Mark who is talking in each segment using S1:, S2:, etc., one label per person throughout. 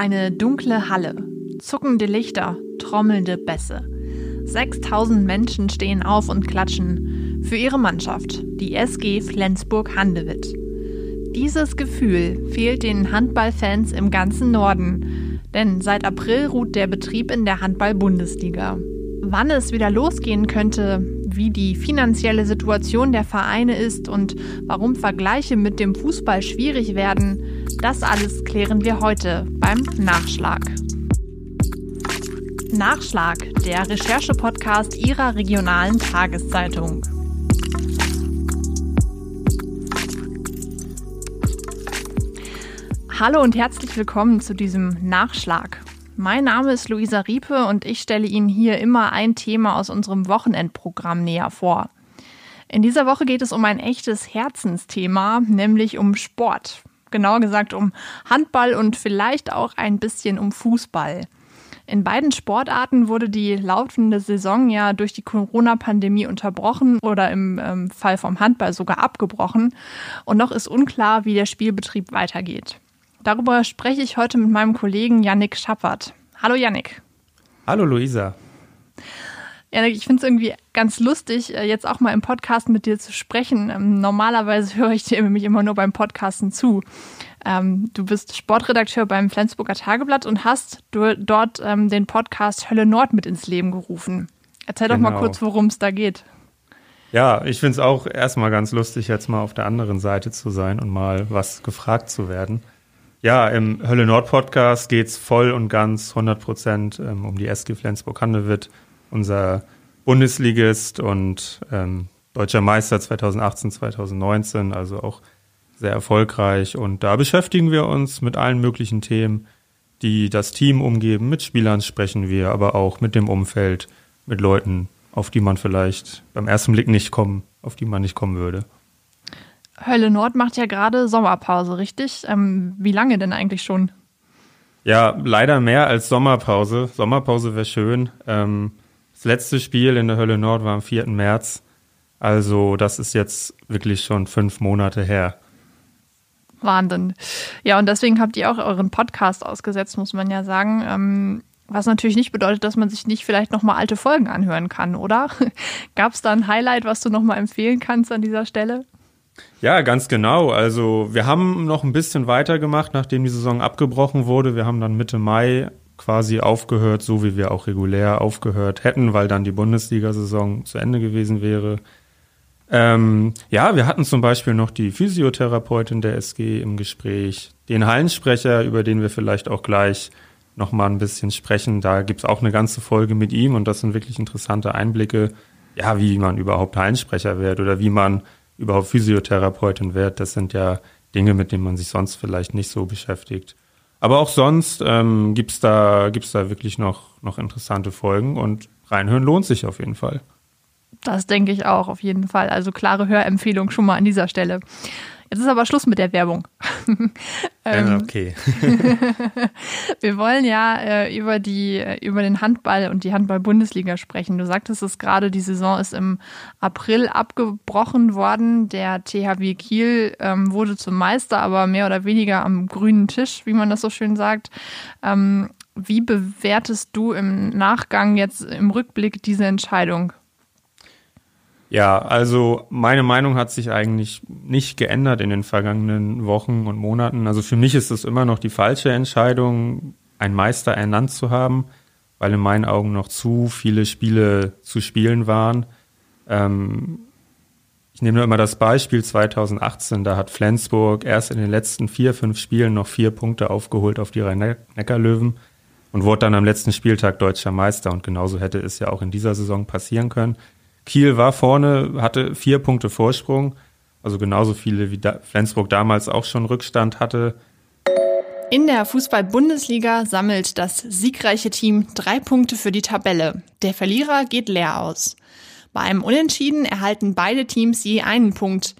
S1: Eine dunkle Halle, zuckende Lichter, trommelnde Bässe. 6000 Menschen stehen auf und klatschen für ihre Mannschaft, die SG Flensburg-Handewitt. Dieses Gefühl fehlt den Handballfans im ganzen Norden, denn seit April ruht der Betrieb in der Handball-Bundesliga. Wann es wieder losgehen könnte, wie die finanzielle Situation der Vereine ist und warum Vergleiche mit dem Fußball schwierig werden, das alles klären wir heute beim Nachschlag. Nachschlag, der Recherche-Podcast Ihrer regionalen Tageszeitung. Hallo und herzlich willkommen zu diesem Nachschlag. Mein Name ist Luisa Riepe und ich stelle Ihnen hier immer ein Thema aus unserem Wochenendprogramm näher vor. In dieser Woche geht es um ein echtes Herzensthema, nämlich um Sport. Genauer gesagt um Handball und vielleicht auch ein bisschen um Fußball. In beiden Sportarten wurde die laufende Saison ja durch die Corona-Pandemie unterbrochen oder im ähm, Fall vom Handball sogar abgebrochen. Und noch ist unklar, wie der Spielbetrieb weitergeht. Darüber spreche ich heute mit meinem Kollegen Yannick Schappert. Hallo Yannick.
S2: Hallo Luisa.
S1: Yannick, ich finde es irgendwie ganz lustig, äh, jetzt auch mal im Podcast mit dir zu sprechen. Ähm, normalerweise höre ich dir nämlich immer nur beim Podcasten zu. Ähm, du bist Sportredakteur beim Flensburger Tageblatt und hast dort ähm, den Podcast Hölle Nord mit ins Leben gerufen. Erzähl genau. doch mal genau. kurz, worum es da geht.
S2: Ja, ich finde es auch erstmal ganz lustig, jetzt mal auf der anderen Seite zu sein und mal was gefragt zu werden. Ja, im Hölle Nord Podcast geht es voll und ganz 100 Prozent um die SG Flensburg-Handewitt, unser Bundesligist und ähm, deutscher Meister 2018, 2019, also auch sehr erfolgreich. Und da beschäftigen wir uns mit allen möglichen Themen, die das Team umgeben. Mit Spielern sprechen wir, aber auch mit dem Umfeld, mit Leuten, auf die man vielleicht beim ersten Blick nicht kommen, auf die man nicht kommen würde.
S1: Hölle Nord macht ja gerade Sommerpause, richtig? Ähm, wie lange denn eigentlich schon?
S2: Ja, leider mehr als Sommerpause. Sommerpause wäre schön. Ähm, das letzte Spiel in der Hölle Nord war am 4. März. Also das ist jetzt wirklich schon fünf Monate her.
S1: Wahnsinn. Ja, und deswegen habt ihr auch euren Podcast ausgesetzt, muss man ja sagen. Ähm, was natürlich nicht bedeutet, dass man sich nicht vielleicht nochmal alte Folgen anhören kann, oder? Gab es da ein Highlight, was du nochmal empfehlen kannst an dieser Stelle?
S2: Ja, ganz genau. Also wir haben noch ein bisschen weitergemacht, nachdem die Saison abgebrochen wurde. Wir haben dann Mitte Mai quasi aufgehört, so wie wir auch regulär aufgehört hätten, weil dann die Bundesliga-Saison zu Ende gewesen wäre. Ähm, ja, wir hatten zum Beispiel noch die Physiotherapeutin der SG im Gespräch, den Hallensprecher, über den wir vielleicht auch gleich noch mal ein bisschen sprechen. Da gibt's auch eine ganze Folge mit ihm und das sind wirklich interessante Einblicke, ja, wie man überhaupt Hallensprecher wird oder wie man überhaupt Physiotherapeutin wird. Das sind ja Dinge, mit denen man sich sonst vielleicht nicht so beschäftigt. Aber auch sonst ähm, gibt's da, gibt's da wirklich noch, noch interessante Folgen und reinhören lohnt sich auf jeden Fall.
S1: Das denke ich auch, auf jeden Fall. Also klare Hörempfehlung schon mal an dieser Stelle. Jetzt ist aber Schluss mit der Werbung.
S2: ähm, okay.
S1: wir wollen ja äh, über die äh, über den Handball und die Handball-Bundesliga sprechen. Du sagtest es gerade, die Saison ist im April abgebrochen worden. Der THW Kiel ähm, wurde zum Meister, aber mehr oder weniger am grünen Tisch, wie man das so schön sagt. Ähm, wie bewertest du im Nachgang jetzt im Rückblick diese Entscheidung?
S2: Ja, also meine Meinung hat sich eigentlich nicht geändert in den vergangenen Wochen und Monaten. Also für mich ist es immer noch die falsche Entscheidung, einen Meister ernannt zu haben, weil in meinen Augen noch zu viele Spiele zu spielen waren. Ähm, ich nehme nur immer das Beispiel 2018, da hat Flensburg erst in den letzten vier, fünf Spielen noch vier Punkte aufgeholt auf die Rhein-Neckar-Löwen und wurde dann am letzten Spieltag deutscher Meister. Und genauso hätte es ja auch in dieser Saison passieren können. Kiel war vorne, hatte vier Punkte Vorsprung, also genauso viele wie da Flensburg damals auch schon Rückstand hatte.
S1: In der Fußball-Bundesliga sammelt das siegreiche Team drei Punkte für die Tabelle. Der Verlierer geht leer aus. Bei einem Unentschieden erhalten beide Teams je einen Punkt.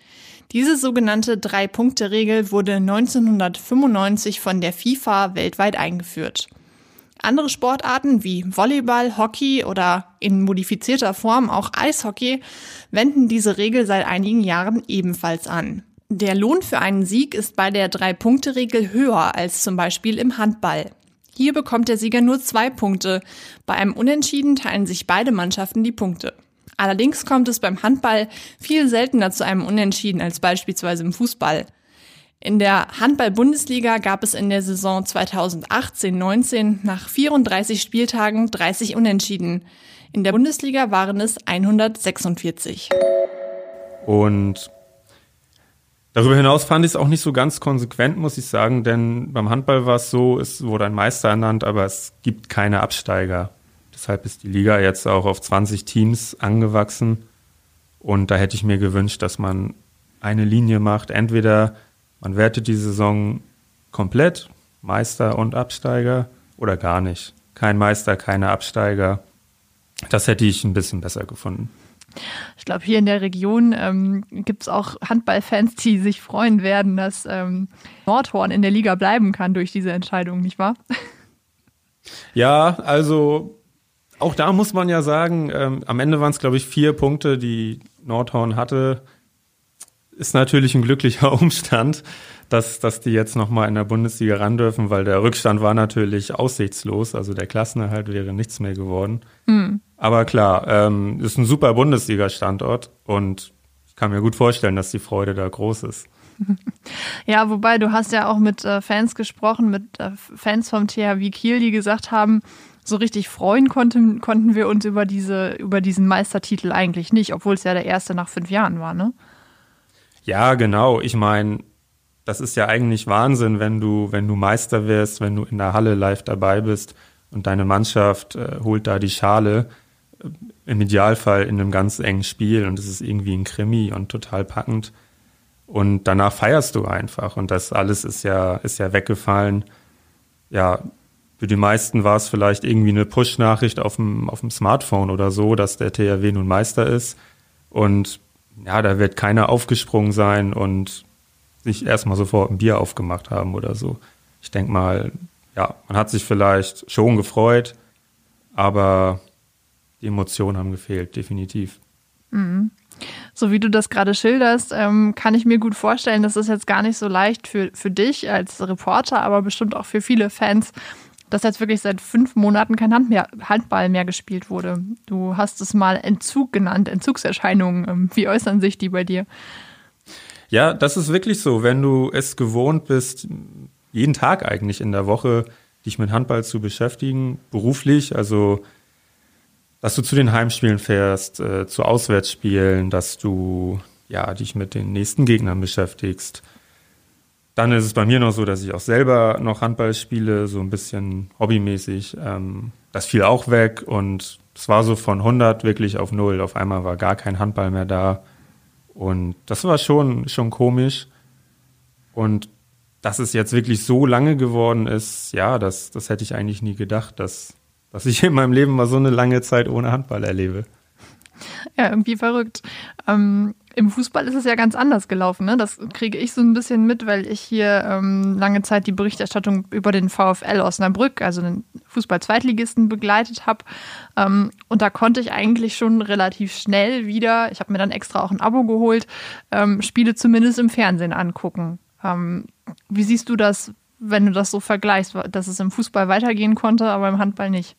S1: Diese sogenannte Drei-Punkte-Regel wurde 1995 von der FIFA weltweit eingeführt. Andere Sportarten wie Volleyball, Hockey oder in modifizierter Form auch Eishockey wenden diese Regel seit einigen Jahren ebenfalls an. Der Lohn für einen Sieg ist bei der Drei-Punkte-Regel höher als zum Beispiel im Handball. Hier bekommt der Sieger nur zwei Punkte. Bei einem Unentschieden teilen sich beide Mannschaften die Punkte. Allerdings kommt es beim Handball viel seltener zu einem Unentschieden als beispielsweise im Fußball. In der Handball-Bundesliga gab es in der Saison 2018-19 nach 34 Spieltagen 30 Unentschieden. In der Bundesliga waren es 146.
S2: Und darüber hinaus fand ich es auch nicht so ganz konsequent, muss ich sagen, denn beim Handball war es so, es wurde ein Meister ernannt, aber es gibt keine Absteiger. Deshalb ist die Liga jetzt auch auf 20 Teams angewachsen. Und da hätte ich mir gewünscht, dass man eine Linie macht. Entweder man wertet die Saison komplett, Meister und Absteiger, oder gar nicht. Kein Meister, keine Absteiger. Das hätte ich ein bisschen besser gefunden.
S1: Ich glaube, hier in der Region ähm, gibt es auch Handballfans, die sich freuen werden, dass ähm, Nordhorn in der Liga bleiben kann durch diese Entscheidung, nicht wahr?
S2: Ja, also auch da muss man ja sagen, ähm, am Ende waren es, glaube ich, vier Punkte, die Nordhorn hatte. Ist natürlich ein glücklicher Umstand, dass, dass die jetzt nochmal in der Bundesliga ran dürfen, weil der Rückstand war natürlich aussichtslos. Also der Klassenerhalt wäre nichts mehr geworden. Mhm. Aber klar, ähm, ist ein super Bundesliga-Standort und ich kann mir gut vorstellen, dass die Freude da groß ist.
S1: Ja, wobei du hast ja auch mit äh, Fans gesprochen, mit äh, Fans vom THW Kiel, die gesagt haben, so richtig freuen konnten, konnten wir uns über, diese, über diesen Meistertitel eigentlich nicht, obwohl es ja der erste nach fünf Jahren war, ne?
S2: Ja, genau. Ich meine, das ist ja eigentlich Wahnsinn, wenn du, wenn du Meister wirst, wenn du in der Halle live dabei bist und deine Mannschaft äh, holt da die Schale. Äh, Im Idealfall in einem ganz engen Spiel und es ist irgendwie ein Krimi und total packend. Und danach feierst du einfach und das alles ist ja, ist ja weggefallen. Ja, für die meisten war es vielleicht irgendwie eine Push-Nachricht auf dem, auf dem Smartphone oder so, dass der THW nun Meister ist. Und ja, da wird keiner aufgesprungen sein und sich erstmal sofort ein Bier aufgemacht haben oder so. Ich denke mal, ja, man hat sich vielleicht schon gefreut, aber die Emotionen haben gefehlt, definitiv.
S1: Mhm. So wie du das gerade schilderst, ähm, kann ich mir gut vorstellen, das ist jetzt gar nicht so leicht für, für dich als Reporter, aber bestimmt auch für viele Fans, dass jetzt wirklich seit fünf Monaten kein Hand mehr, Handball mehr gespielt wurde. Du hast es mal Entzug genannt, Entzugserscheinungen. Ähm, wie äußern sich die bei dir?
S2: Ja, das ist wirklich so. Wenn du es gewohnt bist, jeden Tag eigentlich in der Woche dich mit Handball zu beschäftigen, beruflich, also dass du zu den Heimspielen fährst, äh, zu Auswärtsspielen, dass du ja dich mit den nächsten Gegnern beschäftigst, dann ist es bei mir noch so, dass ich auch selber noch Handball spiele, so ein bisschen hobbymäßig. Ähm, das fiel auch weg und es war so von 100 wirklich auf null. Auf einmal war gar kein Handball mehr da. Und das war schon, schon komisch. Und dass es jetzt wirklich so lange geworden ist, ja, das, das hätte ich eigentlich nie gedacht, dass, dass ich in meinem Leben mal so eine lange Zeit ohne Handball erlebe.
S1: Ja, irgendwie verrückt. Ähm, Im Fußball ist es ja ganz anders gelaufen. Ne? Das kriege ich so ein bisschen mit, weil ich hier ähm, lange Zeit die Berichterstattung über den VfL Osnabrück, also den Fußball-Zweitligisten, begleitet habe. Ähm, und da konnte ich eigentlich schon relativ schnell wieder, ich habe mir dann extra auch ein Abo geholt, ähm, Spiele zumindest im Fernsehen angucken. Ähm, wie siehst du das, wenn du das so vergleichst, dass es im Fußball weitergehen konnte, aber im Handball nicht?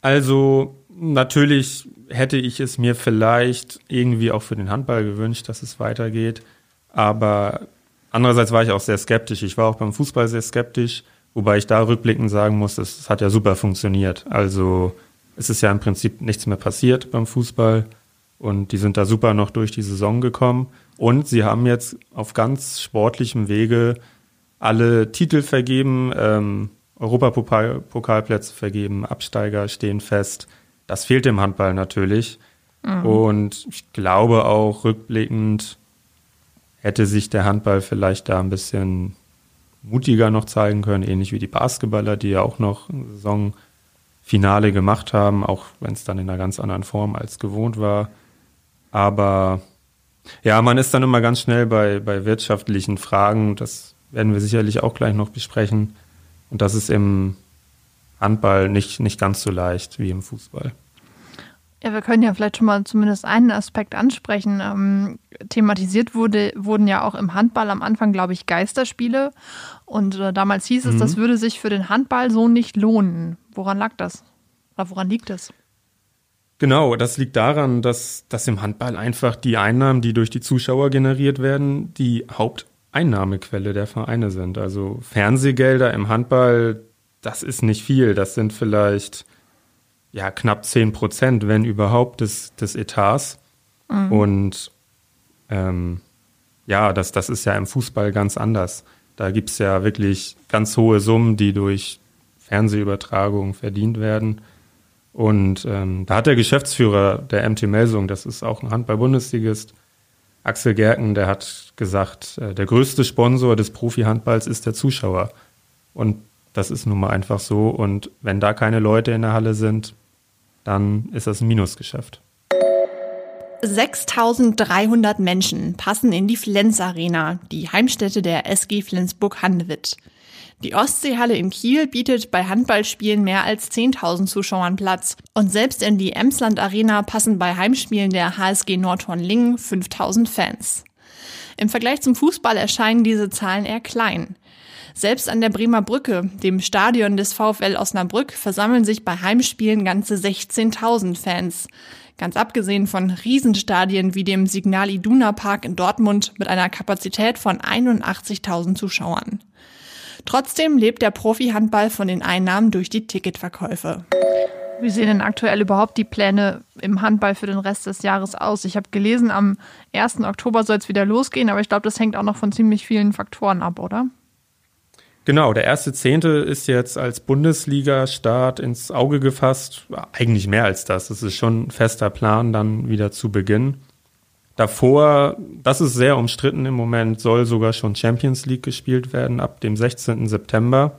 S2: Also natürlich hätte ich es mir vielleicht irgendwie auch für den Handball gewünscht, dass es weitergeht. Aber andererseits war ich auch sehr skeptisch. Ich war auch beim Fußball sehr skeptisch, wobei ich da rückblickend sagen muss, es hat ja super funktioniert. Also es ist ja im Prinzip nichts mehr passiert beim Fußball und die sind da super noch durch die Saison gekommen. Und sie haben jetzt auf ganz sportlichem Wege alle Titel vergeben. Ähm, Europapokalplätze vergeben, Absteiger stehen fest. Das fehlt im Handball natürlich. Mhm. Und ich glaube auch rückblickend hätte sich der Handball vielleicht da ein bisschen mutiger noch zeigen können, ähnlich wie die Basketballer, die ja auch noch Saisonfinale gemacht haben, auch wenn es dann in einer ganz anderen Form als gewohnt war. Aber ja, man ist dann immer ganz schnell bei, bei wirtschaftlichen Fragen, das werden wir sicherlich auch gleich noch besprechen, und das ist im Handball nicht, nicht ganz so leicht wie im Fußball.
S1: Ja, wir können ja vielleicht schon mal zumindest einen Aspekt ansprechen. Ähm, thematisiert wurde, wurden ja auch im Handball am Anfang, glaube ich, Geisterspiele. Und äh, damals hieß es, mhm. das würde sich für den Handball so nicht lohnen. Woran lag das? Oder woran liegt es?
S2: Genau, das liegt daran, dass, dass im Handball einfach die Einnahmen, die durch die Zuschauer generiert werden, die Haupteinnahmequelle der Vereine sind. Also Fernsehgelder im Handball, das ist nicht viel. Das sind vielleicht ja, knapp 10 Prozent, wenn überhaupt, des, des Etats. Mhm. Und ähm, ja, das, das ist ja im Fußball ganz anders. Da gibt es ja wirklich ganz hohe Summen, die durch Fernsehübertragungen verdient werden. Und ähm, da hat der Geschäftsführer der MT Melsung, das ist auch ein Handball-Bundesligist, Axel Gerken, der hat gesagt, äh, der größte Sponsor des Profi-Handballs ist der Zuschauer. Und das ist nun mal einfach so. Und wenn da keine Leute in der Halle sind, dann ist das ein Minusgeschäft.
S1: 6300 Menschen passen in die Flens Arena, die Heimstätte der SG Flensburg-Handewitt. Die Ostseehalle in Kiel bietet bei Handballspielen mehr als 10.000 Zuschauern Platz. Und selbst in die Emsland Arena passen bei Heimspielen der HSG Nordhorn-Lingen 5.000 Fans. Im Vergleich zum Fußball erscheinen diese Zahlen eher klein. Selbst an der Bremer Brücke, dem Stadion des VfL Osnabrück, versammeln sich bei Heimspielen ganze 16.000 Fans. Ganz abgesehen von Riesenstadien wie dem Signal Iduna Park in Dortmund mit einer Kapazität von 81.000 Zuschauern. Trotzdem lebt der Profi-Handball von den Einnahmen durch die Ticketverkäufe. Wie sehen denn aktuell überhaupt die Pläne im Handball für den Rest des Jahres aus? Ich habe gelesen, am 1. Oktober soll es wieder losgehen, aber ich glaube, das hängt auch noch von ziemlich vielen Faktoren ab, oder?
S2: Genau, der erste Zehnte ist jetzt als Bundesliga-Start ins Auge gefasst. Eigentlich mehr als das. Es ist schon ein fester Plan, dann wieder zu beginnen. Davor, das ist sehr umstritten im Moment, soll sogar schon Champions League gespielt werden ab dem 16. September.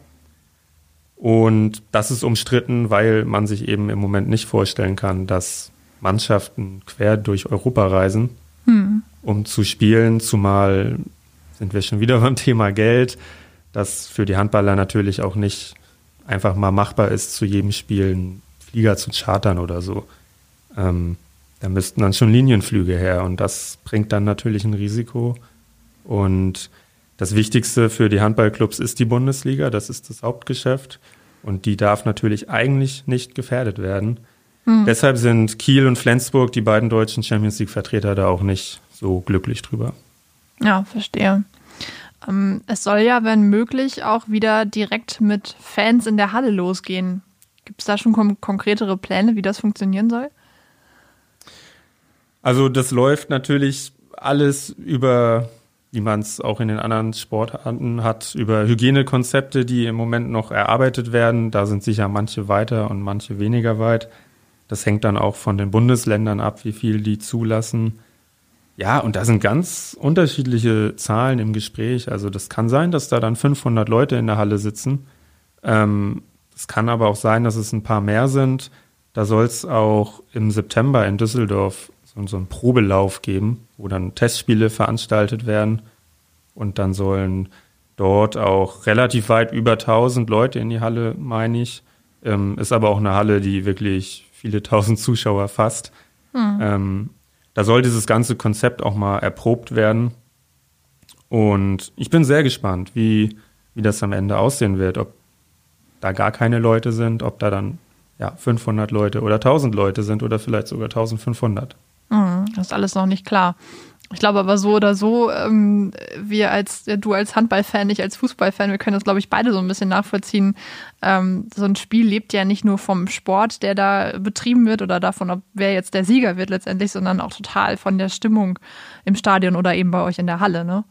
S2: Und das ist umstritten, weil man sich eben im Moment nicht vorstellen kann, dass Mannschaften quer durch Europa reisen, hm. um zu spielen, zumal sind wir schon wieder beim Thema Geld das für die Handballer natürlich auch nicht einfach mal machbar ist, zu jedem Spiel einen Flieger zu chartern oder so. Ähm, da müssten dann schon Linienflüge her und das bringt dann natürlich ein Risiko. Und das Wichtigste für die Handballclubs ist die Bundesliga, das ist das Hauptgeschäft und die darf natürlich eigentlich nicht gefährdet werden. Hm. Deshalb sind Kiel und Flensburg, die beiden deutschen Champions League-Vertreter, da auch nicht so glücklich drüber.
S1: Ja, verstehe. Ähm, es soll ja, wenn möglich, auch wieder direkt mit Fans in der Halle losgehen. Gibt es da schon kon konkretere Pläne, wie das funktionieren soll?
S2: Also das läuft natürlich alles über, wie man es auch in den anderen Sportarten hat, über Hygienekonzepte, die im Moment noch erarbeitet werden. Da sind sicher manche weiter und manche weniger weit. Das hängt dann auch von den Bundesländern ab, wie viel die zulassen. Ja, und da sind ganz unterschiedliche Zahlen im Gespräch. Also das kann sein, dass da dann 500 Leute in der Halle sitzen. Ähm, es kann aber auch sein, dass es ein paar mehr sind. Da soll es auch im September in Düsseldorf so, so einen Probelauf geben, wo dann Testspiele veranstaltet werden. Und dann sollen dort auch relativ weit über 1000 Leute in die Halle, meine ich. Ähm, ist aber auch eine Halle, die wirklich viele tausend Zuschauer fasst. Hm. Ähm, da soll dieses ganze Konzept auch mal erprobt werden. Und ich bin sehr gespannt, wie, wie das am Ende aussehen wird, ob da gar keine Leute sind, ob da dann ja, 500 Leute oder 1000 Leute sind oder vielleicht sogar 1500.
S1: Mhm, das ist alles noch nicht klar. Ich glaube aber so oder so, ähm, wir als, du als Handballfan, ich als Fußballfan, wir können das, glaube ich, beide so ein bisschen nachvollziehen. Ähm, so ein Spiel lebt ja nicht nur vom Sport, der da betrieben wird oder davon, ob wer jetzt der Sieger wird letztendlich, sondern auch total von der Stimmung im Stadion oder eben bei euch in der Halle, ne?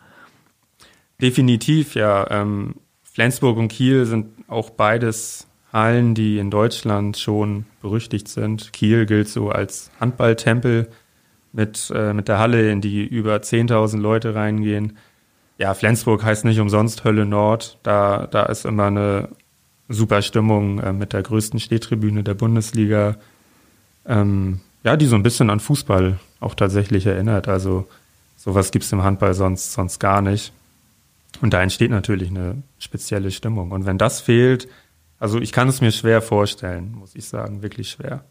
S2: Definitiv, ja. Ähm, Flensburg und Kiel sind auch beides Hallen, die in Deutschland schon berüchtigt sind. Kiel gilt so als Handballtempel mit, äh, mit der Halle, in die über 10.000 Leute reingehen. Ja, Flensburg heißt nicht umsonst Hölle Nord. Da, da ist immer eine super Stimmung äh, mit der größten Stehtribüne der Bundesliga. Ähm, ja, die so ein bisschen an Fußball auch tatsächlich erinnert. Also sowas gibt's im Handball sonst, sonst gar nicht. Und da entsteht natürlich eine spezielle Stimmung. Und wenn das fehlt, also ich kann es mir schwer vorstellen, muss ich sagen, wirklich schwer.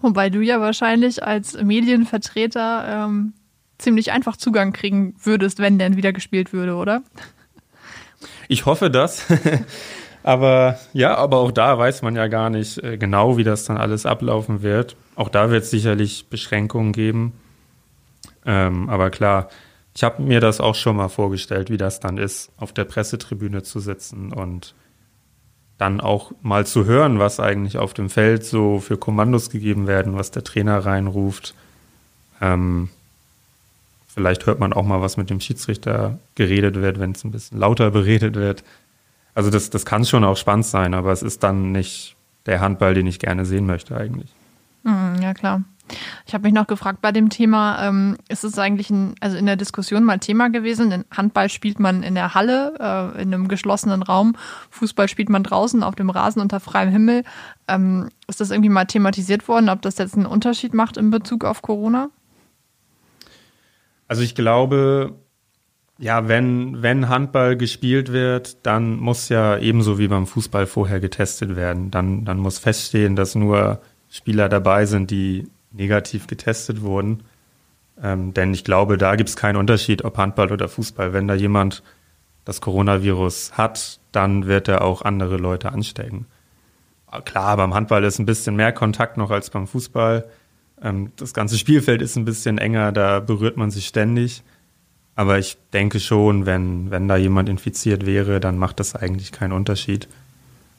S1: Wobei du ja wahrscheinlich als Medienvertreter ähm, ziemlich einfach Zugang kriegen würdest, wenn denn wieder gespielt würde, oder?
S2: Ich hoffe das. aber ja, aber auch da weiß man ja gar nicht äh, genau, wie das dann alles ablaufen wird. Auch da wird es sicherlich Beschränkungen geben. Ähm, aber klar, ich habe mir das auch schon mal vorgestellt, wie das dann ist, auf der Pressetribüne zu sitzen und dann auch mal zu hören, was eigentlich auf dem Feld so für Kommandos gegeben werden, was der Trainer reinruft. Ähm, vielleicht hört man auch mal, was mit dem Schiedsrichter geredet wird, wenn es ein bisschen lauter beredet wird. Also das, das kann schon auch spannend sein, aber es ist dann nicht der Handball, den ich gerne sehen möchte eigentlich.
S1: Mhm, ja, klar. Ich habe mich noch gefragt bei dem Thema, ähm, ist es eigentlich ein, also in der Diskussion mal Thema gewesen? Denn Handball spielt man in der Halle, äh, in einem geschlossenen Raum, Fußball spielt man draußen auf dem Rasen unter freiem Himmel. Ähm, ist das irgendwie mal thematisiert worden, ob das jetzt einen Unterschied macht in Bezug auf Corona?
S2: Also ich glaube, ja, wenn, wenn Handball gespielt wird, dann muss ja ebenso wie beim Fußball vorher getestet werden. Dann, dann muss feststehen, dass nur Spieler dabei sind, die negativ getestet wurden. Ähm, denn ich glaube, da gibt es keinen Unterschied, ob Handball oder Fußball. Wenn da jemand das Coronavirus hat, dann wird er auch andere Leute anstecken. Klar, beim Handball ist ein bisschen mehr Kontakt noch als beim Fußball. Ähm, das ganze Spielfeld ist ein bisschen enger, da berührt man sich ständig. Aber ich denke schon, wenn, wenn da jemand infiziert wäre, dann macht das eigentlich keinen Unterschied.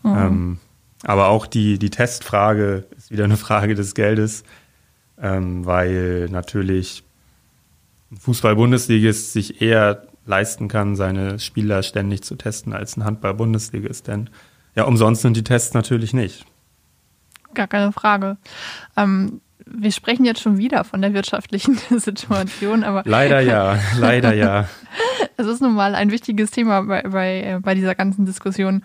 S2: Mhm. Ähm, aber auch die, die Testfrage ist wieder eine Frage des Geldes ähm, weil natürlich Fußball-Bundesligist sich eher leisten kann, seine Spieler ständig zu testen, als ein Handball-Bundesligist. Denn ja, umsonst sind die Tests natürlich nicht.
S1: Gar keine Frage. Ähm, wir sprechen jetzt schon wieder von der wirtschaftlichen Situation, aber.
S2: Leider ja, leider ja.
S1: Es ist nun mal ein wichtiges Thema bei, bei, äh, bei dieser ganzen Diskussion.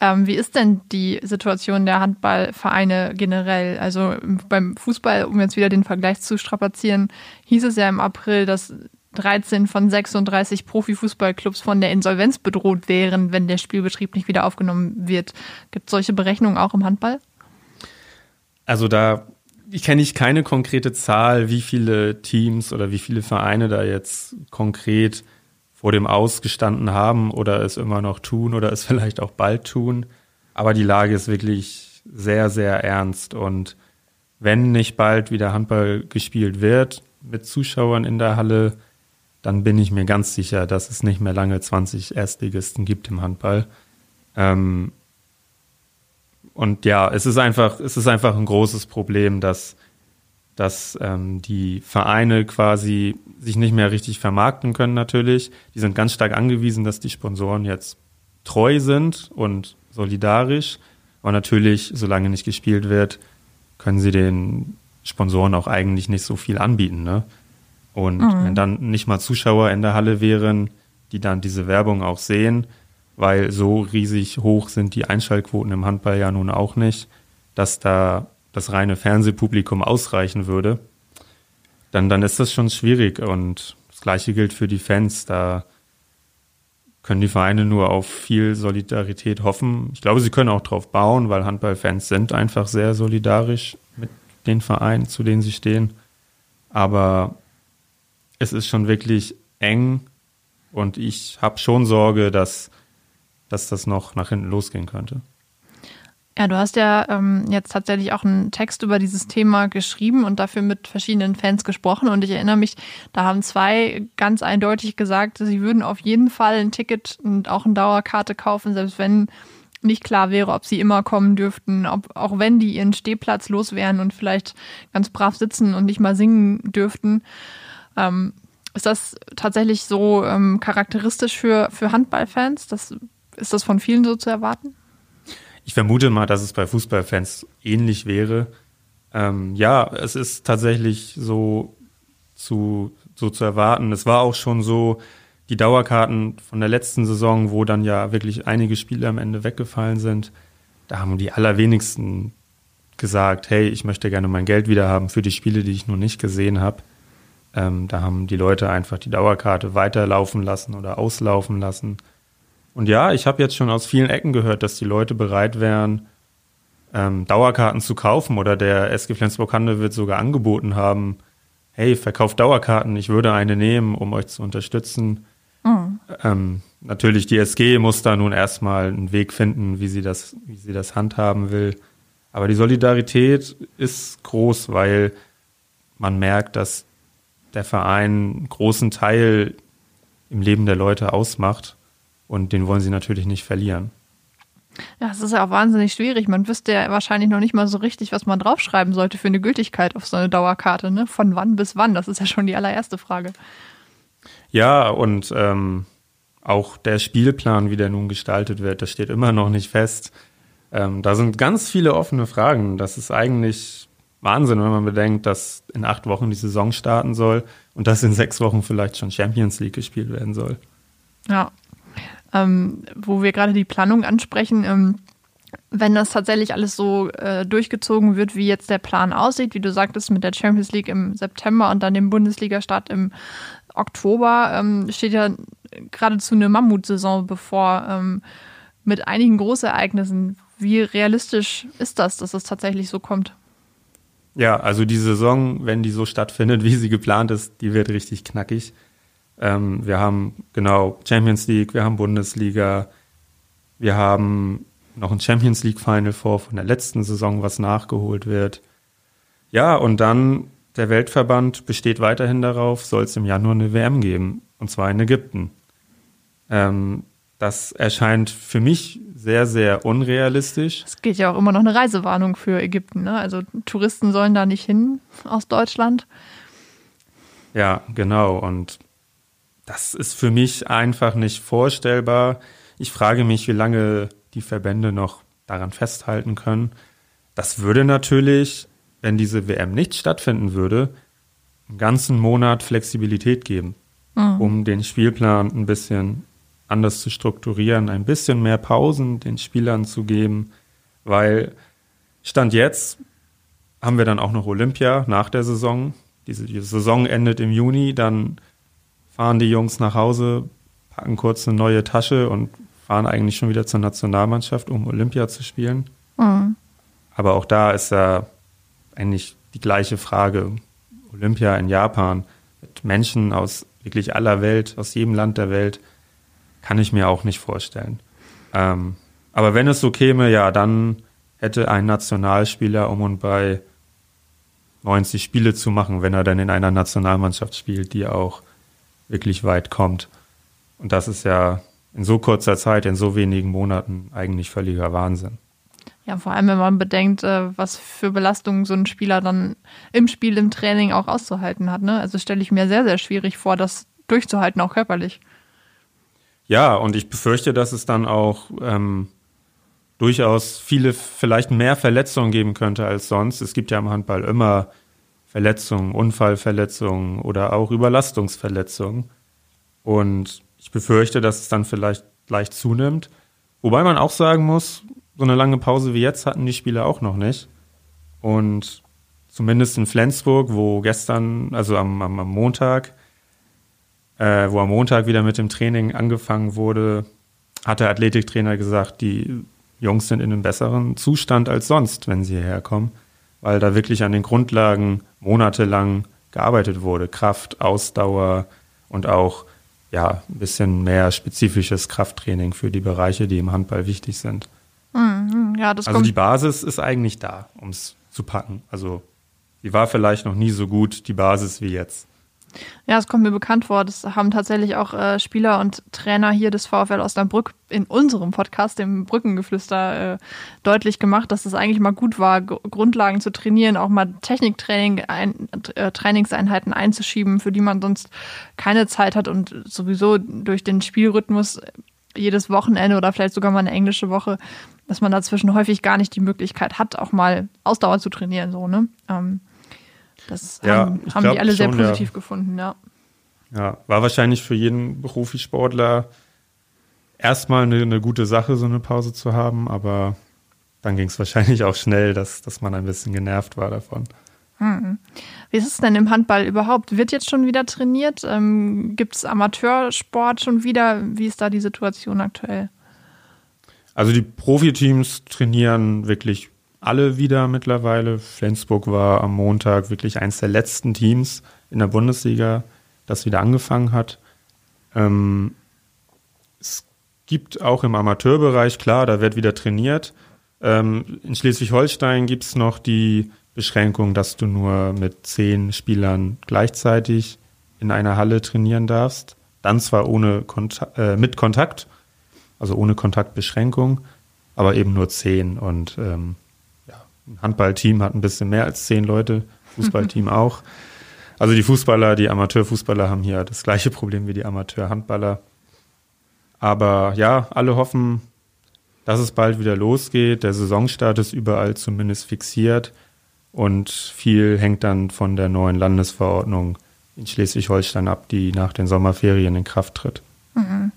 S1: Ähm, wie ist denn die Situation der Handballvereine generell? Also beim Fußball, um jetzt wieder den Vergleich zu strapazieren, hieß es ja im April, dass 13 von 36 Profifußballclubs von der Insolvenz bedroht wären, wenn der Spielbetrieb nicht wieder aufgenommen wird. Gibt es solche Berechnungen auch im Handball?
S2: Also da kenne ich keine konkrete Zahl, wie viele Teams oder wie viele Vereine da jetzt konkret vor dem Ausgestanden haben oder es immer noch tun oder es vielleicht auch bald tun. Aber die Lage ist wirklich sehr, sehr ernst. Und wenn nicht bald wieder Handball gespielt wird mit Zuschauern in der Halle, dann bin ich mir ganz sicher, dass es nicht mehr lange 20 Erstligisten gibt im Handball. Ähm, und ja, es ist einfach, es ist einfach ein großes Problem, dass dass ähm, die Vereine quasi sich nicht mehr richtig vermarkten können natürlich. Die sind ganz stark angewiesen, dass die Sponsoren jetzt treu sind und solidarisch. Aber natürlich, solange nicht gespielt wird, können sie den Sponsoren auch eigentlich nicht so viel anbieten. Ne? Und mhm. wenn dann nicht mal Zuschauer in der Halle wären, die dann diese Werbung auch sehen, weil so riesig hoch sind die Einschaltquoten im Handball ja nun auch nicht, dass da das reine Fernsehpublikum ausreichen würde, dann, dann ist das schon schwierig. Und das Gleiche gilt für die Fans. Da können die Vereine nur auf viel Solidarität hoffen. Ich glaube, sie können auch darauf bauen, weil Handballfans sind einfach sehr solidarisch mit den Vereinen, zu denen sie stehen. Aber es ist schon wirklich eng und ich habe schon Sorge, dass, dass das noch nach hinten losgehen könnte.
S1: Ja, du hast ja ähm, jetzt tatsächlich auch einen Text über dieses Thema geschrieben und dafür mit verschiedenen Fans gesprochen. Und ich erinnere mich, da haben zwei ganz eindeutig gesagt, sie würden auf jeden Fall ein Ticket und auch eine Dauerkarte kaufen, selbst wenn nicht klar wäre, ob sie immer kommen dürften, ob, auch wenn die ihren Stehplatz los wären und vielleicht ganz brav sitzen und nicht mal singen dürften. Ähm, ist das tatsächlich so ähm, charakteristisch für, für Handballfans? Das, ist das von vielen so zu erwarten?
S2: Ich vermute mal, dass es bei Fußballfans ähnlich wäre. Ähm, ja, es ist tatsächlich so zu, so zu erwarten. Es war auch schon so, die Dauerkarten von der letzten Saison, wo dann ja wirklich einige Spiele am Ende weggefallen sind, da haben die allerwenigsten gesagt, hey, ich möchte gerne mein Geld wieder haben für die Spiele, die ich noch nicht gesehen habe. Ähm, da haben die Leute einfach die Dauerkarte weiterlaufen lassen oder auslaufen lassen. Und ja, ich habe jetzt schon aus vielen Ecken gehört, dass die Leute bereit wären, ähm, Dauerkarten zu kaufen oder der SG Flensburg-Hande wird sogar angeboten haben, hey, verkauft Dauerkarten, ich würde eine nehmen, um euch zu unterstützen. Mhm. Ähm, natürlich, die SG muss da nun erstmal einen Weg finden, wie sie das, wie sie das handhaben will. Aber die Solidarität ist groß, weil man merkt, dass der Verein einen großen Teil im Leben der Leute ausmacht und den wollen sie natürlich nicht verlieren.
S1: Ja, es ist ja auch wahnsinnig schwierig. Man wüsste ja wahrscheinlich noch nicht mal so richtig, was man draufschreiben sollte für eine Gültigkeit auf so eine Dauerkarte. Ne? Von wann bis wann? Das ist ja schon die allererste Frage.
S2: Ja, und ähm, auch der Spielplan, wie der nun gestaltet wird, das steht immer noch nicht fest. Ähm, da sind ganz viele offene Fragen. Das ist eigentlich Wahnsinn, wenn man bedenkt, dass in acht Wochen die Saison starten soll und dass in sechs Wochen vielleicht schon Champions League gespielt werden soll.
S1: Ja, ähm, wo wir gerade die Planung ansprechen. Ähm, wenn das tatsächlich alles so äh, durchgezogen wird, wie jetzt der Plan aussieht, wie du sagtest, mit der Champions League im September und dann dem Bundesliga-Start im Oktober, ähm, steht ja geradezu eine Mammutsaison bevor ähm, mit einigen Großereignissen. Wie realistisch ist das, dass es tatsächlich so kommt?
S2: Ja, also die Saison, wenn die so stattfindet, wie sie geplant ist, die wird richtig knackig. Ähm, wir haben genau Champions League, wir haben Bundesliga, wir haben noch ein Champions League Final vor von der letzten Saison, was nachgeholt wird. Ja, und dann der Weltverband besteht weiterhin darauf, soll es im Januar eine WM geben, und zwar in Ägypten. Ähm, das erscheint für mich sehr, sehr unrealistisch.
S1: Es geht ja auch immer noch eine Reisewarnung für Ägypten. Ne? Also Touristen sollen da nicht hin aus Deutschland.
S2: Ja, genau. Und das ist für mich einfach nicht vorstellbar. Ich frage mich, wie lange die Verbände noch daran festhalten können. Das würde natürlich, wenn diese WM nicht stattfinden würde, einen ganzen Monat Flexibilität geben, mhm. um den Spielplan ein bisschen anders zu strukturieren, ein bisschen mehr Pausen den Spielern zu geben, weil Stand jetzt haben wir dann auch noch Olympia nach der Saison. Diese, die Saison endet im Juni, dann fahren die Jungs nach Hause, packen kurz eine neue Tasche und fahren eigentlich schon wieder zur Nationalmannschaft, um Olympia zu spielen. Mhm. Aber auch da ist ja eigentlich die gleiche Frage. Olympia in Japan mit Menschen aus wirklich aller Welt, aus jedem Land der Welt, kann ich mir auch nicht vorstellen. Ähm, aber wenn es so käme, ja, dann hätte ein Nationalspieler um und bei 90 Spiele zu machen, wenn er dann in einer Nationalmannschaft spielt, die auch wirklich weit kommt. Und das ist ja in so kurzer Zeit, in so wenigen Monaten eigentlich völliger Wahnsinn.
S1: Ja, vor allem, wenn man bedenkt, äh, was für Belastungen so ein Spieler dann im Spiel, im Training auch auszuhalten hat. Ne? Also stelle ich mir sehr, sehr schwierig vor, das durchzuhalten, auch körperlich.
S2: Ja, und ich befürchte, dass es dann auch ähm, durchaus viele, vielleicht mehr Verletzungen geben könnte als sonst. Es gibt ja im Handball immer Verletzungen, Unfallverletzungen oder auch Überlastungsverletzungen. Und ich befürchte, dass es dann vielleicht leicht zunimmt. Wobei man auch sagen muss, so eine lange Pause wie jetzt hatten die Spieler auch noch nicht. Und zumindest in Flensburg, wo gestern, also am, am, am Montag, äh, wo am Montag wieder mit dem Training angefangen wurde, hat der Athletiktrainer gesagt, die Jungs sind in einem besseren Zustand als sonst, wenn sie hierher kommen weil da wirklich an den Grundlagen monatelang gearbeitet wurde. Kraft, Ausdauer und auch ja, ein bisschen mehr spezifisches Krafttraining für die Bereiche, die im Handball wichtig sind. Mhm, ja, also die Basis ist eigentlich da, um es zu packen. Also die war vielleicht noch nie so gut, die Basis wie jetzt.
S1: Ja, es kommt mir bekannt vor. Das haben tatsächlich auch äh, Spieler und Trainer hier des VfL Osnabrück in unserem Podcast, dem Brückengeflüster, äh, deutlich gemacht, dass es eigentlich mal gut war, G Grundlagen zu trainieren, auch mal Techniktraining, ein, äh, Trainingseinheiten einzuschieben, für die man sonst keine Zeit hat und sowieso durch den Spielrhythmus jedes Wochenende oder vielleicht sogar mal eine englische Woche, dass man dazwischen häufig gar nicht die Möglichkeit hat, auch mal Ausdauer zu trainieren. So, ne? Ähm, das ja, haben, haben die alle sehr positiv ja. gefunden, ja.
S2: Ja, war wahrscheinlich für jeden Profisportler erstmal eine, eine gute Sache, so eine Pause zu haben, aber dann ging es wahrscheinlich auch schnell, dass, dass man ein bisschen genervt war davon.
S1: Hm. Wie ist es denn im Handball überhaupt? Wird jetzt schon wieder trainiert? Ähm, Gibt es Amateursport schon wieder? Wie ist da die Situation aktuell?
S2: Also die Profiteams trainieren wirklich alle wieder mittlerweile. Flensburg war am Montag wirklich eins der letzten Teams in der Bundesliga, das wieder angefangen hat. Ähm, es gibt auch im Amateurbereich, klar, da wird wieder trainiert. Ähm, in Schleswig-Holstein gibt es noch die Beschränkung, dass du nur mit zehn Spielern gleichzeitig in einer Halle trainieren darfst. Dann zwar ohne Kontak äh, mit Kontakt, also ohne Kontaktbeschränkung, aber eben nur zehn. Und ähm, ein Handballteam hat ein bisschen mehr als zehn Leute, Fußballteam auch. Also die Fußballer, die Amateurfußballer haben hier das gleiche Problem wie die Amateurhandballer. Aber ja, alle hoffen, dass es bald wieder losgeht. Der Saisonstart ist überall zumindest fixiert und viel hängt dann von der neuen Landesverordnung in Schleswig-Holstein ab, die nach den Sommerferien in Kraft tritt. Mhm.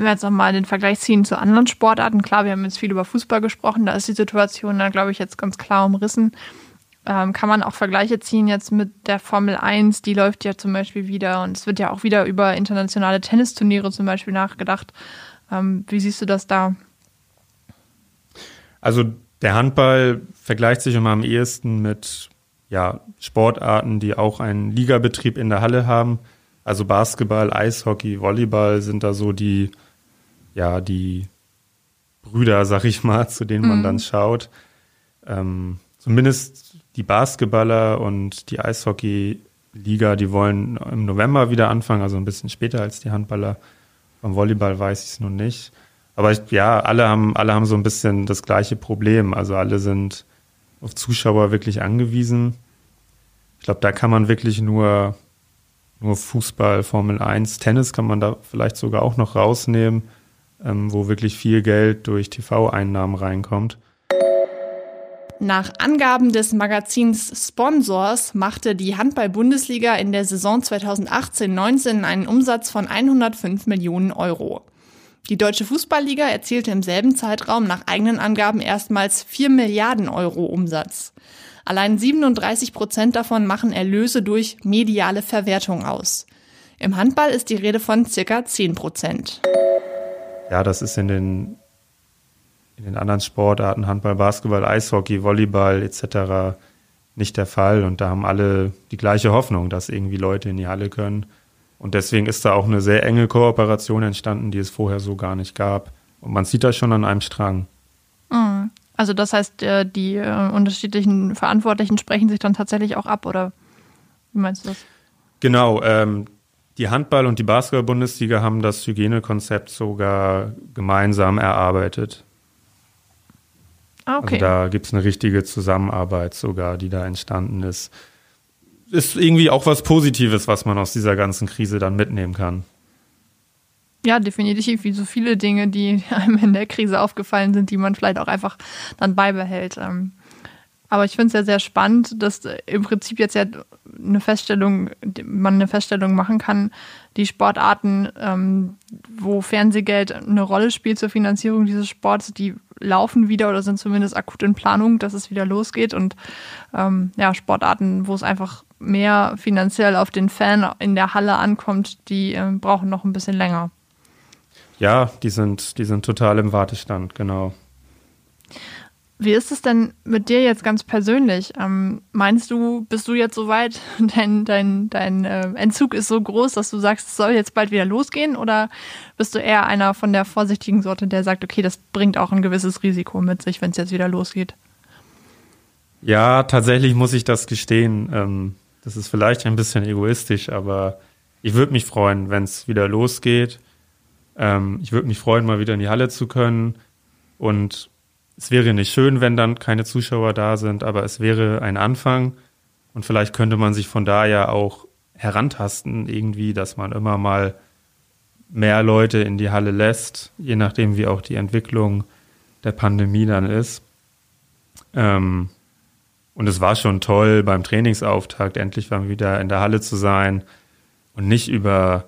S1: Wenn wir jetzt nochmal den Vergleich ziehen zu anderen Sportarten, klar, wir haben jetzt viel über Fußball gesprochen, da ist die Situation da, glaube ich, jetzt ganz klar umrissen. Ähm, kann man auch Vergleiche ziehen jetzt mit der Formel 1, die läuft ja zum Beispiel wieder und es wird ja auch wieder über internationale Tennisturniere zum Beispiel nachgedacht. Ähm, wie siehst du das da?
S2: Also der Handball vergleicht sich immer am ehesten mit ja, Sportarten, die auch einen Ligabetrieb in der Halle haben. Also Basketball, Eishockey, Volleyball sind da so die ja, die Brüder, sag ich mal, zu denen man mhm. dann schaut. Ähm, zumindest die Basketballer und die Eishockey-Liga, die wollen im November wieder anfangen, also ein bisschen später als die Handballer. Beim Volleyball weiß ich es nun nicht. Aber ich, ja, alle haben, alle haben so ein bisschen das gleiche Problem. Also alle sind auf Zuschauer wirklich angewiesen. Ich glaube, da kann man wirklich nur, nur Fußball, Formel 1, Tennis kann man da vielleicht sogar auch noch rausnehmen ähm, wo wirklich viel Geld durch TV-Einnahmen reinkommt.
S1: Nach Angaben des Magazins Sponsors machte die Handball-Bundesliga in der Saison 2018-19 einen Umsatz von 105 Millionen Euro. Die Deutsche Fußballliga erzielte im selben Zeitraum nach eigenen Angaben erstmals 4 Milliarden Euro Umsatz. Allein 37 Prozent davon machen Erlöse durch mediale Verwertung aus. Im Handball ist die Rede von circa 10 Prozent.
S2: Ja, das ist in den, in den anderen Sportarten, Handball, Basketball, Eishockey, Volleyball etc. nicht der Fall. Und da haben alle die gleiche Hoffnung, dass irgendwie Leute in die Halle können. Und deswegen ist da auch eine sehr enge Kooperation entstanden, die es vorher so gar nicht gab. Und man sieht das schon an einem Strang.
S1: Mhm. Also das heißt, äh, die äh, unterschiedlichen Verantwortlichen sprechen sich dann tatsächlich auch ab, oder wie meinst du das?
S2: Genau, ähm, die Handball- und die Basketball-Bundesliga haben das Hygienekonzept sogar gemeinsam erarbeitet. Ah, okay. Also da gibt es eine richtige Zusammenarbeit sogar, die da entstanden ist. Ist irgendwie auch was Positives, was man aus dieser ganzen Krise dann mitnehmen kann.
S1: Ja, definitiv, wie so viele Dinge, die einem in der Krise aufgefallen sind, die man vielleicht auch einfach dann beibehält. Ähm, aber ich finde es ja sehr spannend, dass im Prinzip jetzt ja eine Feststellung, man eine Feststellung machen kann, die Sportarten, ähm, wo Fernsehgeld eine Rolle spielt zur Finanzierung dieses Sports, die laufen wieder oder sind zumindest akut in Planung, dass es wieder losgeht. Und ähm, ja, Sportarten, wo es einfach mehr finanziell auf den Fan in der Halle ankommt, die äh, brauchen noch ein bisschen länger.
S2: Ja, die sind, die sind total im Wartestand, genau.
S1: Wie ist es denn mit dir jetzt ganz persönlich? Ähm, meinst du, bist du jetzt soweit, dein, dein, dein äh, Entzug ist so groß, dass du sagst, es soll jetzt bald wieder losgehen? Oder bist du eher einer von der vorsichtigen Sorte, der sagt, okay, das bringt auch ein gewisses Risiko mit sich, wenn es jetzt wieder losgeht?
S2: Ja, tatsächlich muss ich das gestehen. Ähm, das ist vielleicht ein bisschen egoistisch, aber ich würde mich freuen, wenn es wieder losgeht. Ähm, ich würde mich freuen, mal wieder in die Halle zu können und es wäre nicht schön, wenn dann keine Zuschauer da sind, aber es wäre ein Anfang und vielleicht könnte man sich von da ja auch herantasten irgendwie, dass man immer mal mehr Leute in die Halle lässt, je nachdem wie auch die Entwicklung der Pandemie dann ist. Ähm, und es war schon toll beim Trainingsauftakt, endlich mal wieder in der Halle zu sein und nicht über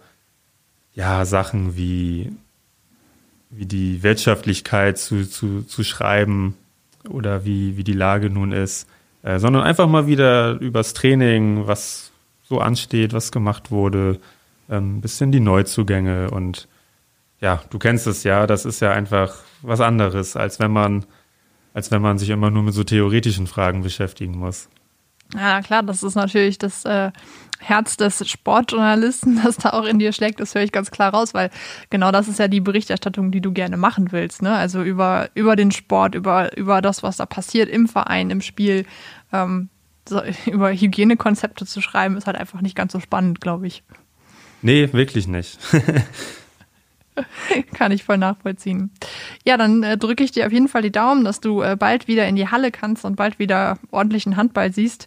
S2: ja Sachen wie wie die Wirtschaftlichkeit zu, zu, zu schreiben oder wie, wie die Lage nun ist, äh, sondern einfach mal wieder übers Training, was so ansteht, was gemacht wurde, ein ähm, bisschen die Neuzugänge und ja, du kennst es ja, das ist ja einfach was anderes, als wenn man als wenn man sich immer nur mit so theoretischen Fragen beschäftigen muss.
S1: Ja, klar, das ist natürlich das äh, Herz des Sportjournalisten, das da auch in dir schlägt, das höre ich ganz klar raus, weil genau das ist ja die Berichterstattung, die du gerne machen willst. Ne? Also über, über den Sport, über, über das, was da passiert im Verein, im Spiel. Ähm, so, über Hygienekonzepte zu schreiben, ist halt einfach nicht ganz so spannend, glaube ich.
S2: Nee, wirklich nicht.
S1: Kann ich voll nachvollziehen. Ja, dann äh, drücke ich dir auf jeden Fall die Daumen, dass du äh, bald wieder in die Halle kannst und bald wieder ordentlichen Handball siehst.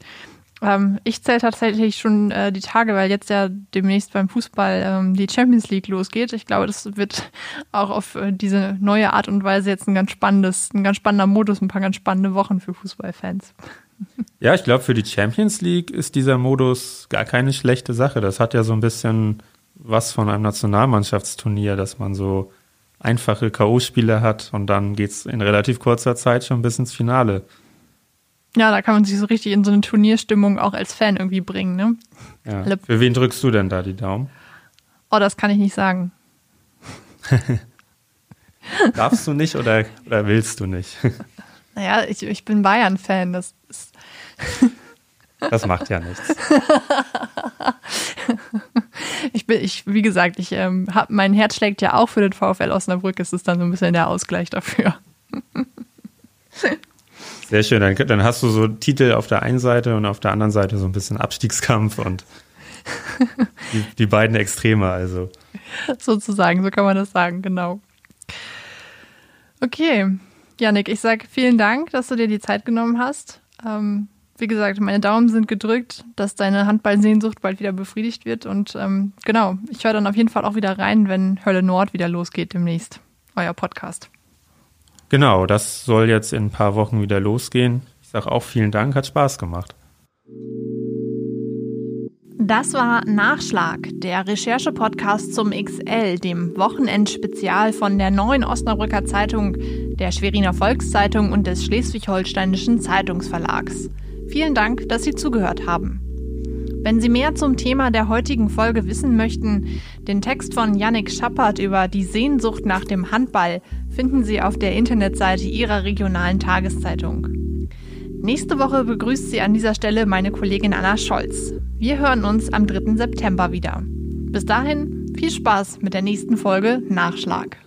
S1: Ähm, ich zähle tatsächlich schon äh, die Tage, weil jetzt ja demnächst beim Fußball ähm, die Champions League losgeht. Ich glaube, das wird auch auf äh, diese neue Art und Weise jetzt ein ganz spannendes, ein ganz spannender Modus, ein paar ganz spannende Wochen für Fußballfans.
S2: Ja, ich glaube, für die Champions League ist dieser Modus gar keine schlechte Sache. Das hat ja so ein bisschen was von einem Nationalmannschaftsturnier, dass man so einfache K.O.-Spiele hat und dann geht es in relativ kurzer Zeit schon bis ins Finale.
S1: Ja, da kann man sich so richtig in so eine Turnierstimmung auch als Fan irgendwie bringen, ne?
S2: Ja. Für wen drückst du denn da die Daumen?
S1: Oh, das kann ich nicht sagen.
S2: Darfst du nicht oder, oder willst du nicht?
S1: Naja, ich, ich bin Bayern-Fan. Das.
S2: Das macht ja nichts.
S1: Ich bin, ich, wie gesagt, ich ähm, hab, mein Herz schlägt ja auch für den VfL Osnabrück. Es ist dann so ein bisschen der Ausgleich dafür.
S2: Sehr schön. Dann, dann hast du so Titel auf der einen Seite und auf der anderen Seite so ein bisschen Abstiegskampf und die, die beiden Extreme, also.
S1: Sozusagen, so kann man das sagen, genau. Okay, Janik, ich sage vielen Dank, dass du dir die Zeit genommen hast. Ähm, wie gesagt, meine Daumen sind gedrückt, dass deine Handballsehnsucht bald wieder befriedigt wird. Und ähm, genau, ich höre dann auf jeden Fall auch wieder rein, wenn Hölle Nord wieder losgeht demnächst. Euer Podcast.
S2: Genau, das soll jetzt in ein paar Wochen wieder losgehen. Ich sage auch vielen Dank, hat Spaß gemacht.
S1: Das war Nachschlag, der Recherche-Podcast zum XL, dem Wochenendspezial von der Neuen Osnabrücker Zeitung, der Schweriner Volkszeitung und des Schleswig-Holsteinischen Zeitungsverlags. Vielen Dank, dass Sie zugehört haben. Wenn Sie mehr zum Thema der heutigen Folge wissen möchten, den Text von Yannick Schappert über die Sehnsucht nach dem Handball finden Sie auf der Internetseite Ihrer regionalen Tageszeitung. Nächste Woche begrüßt Sie an dieser Stelle meine Kollegin Anna Scholz. Wir hören uns am 3. September wieder. Bis dahin viel Spaß mit der nächsten Folge Nachschlag.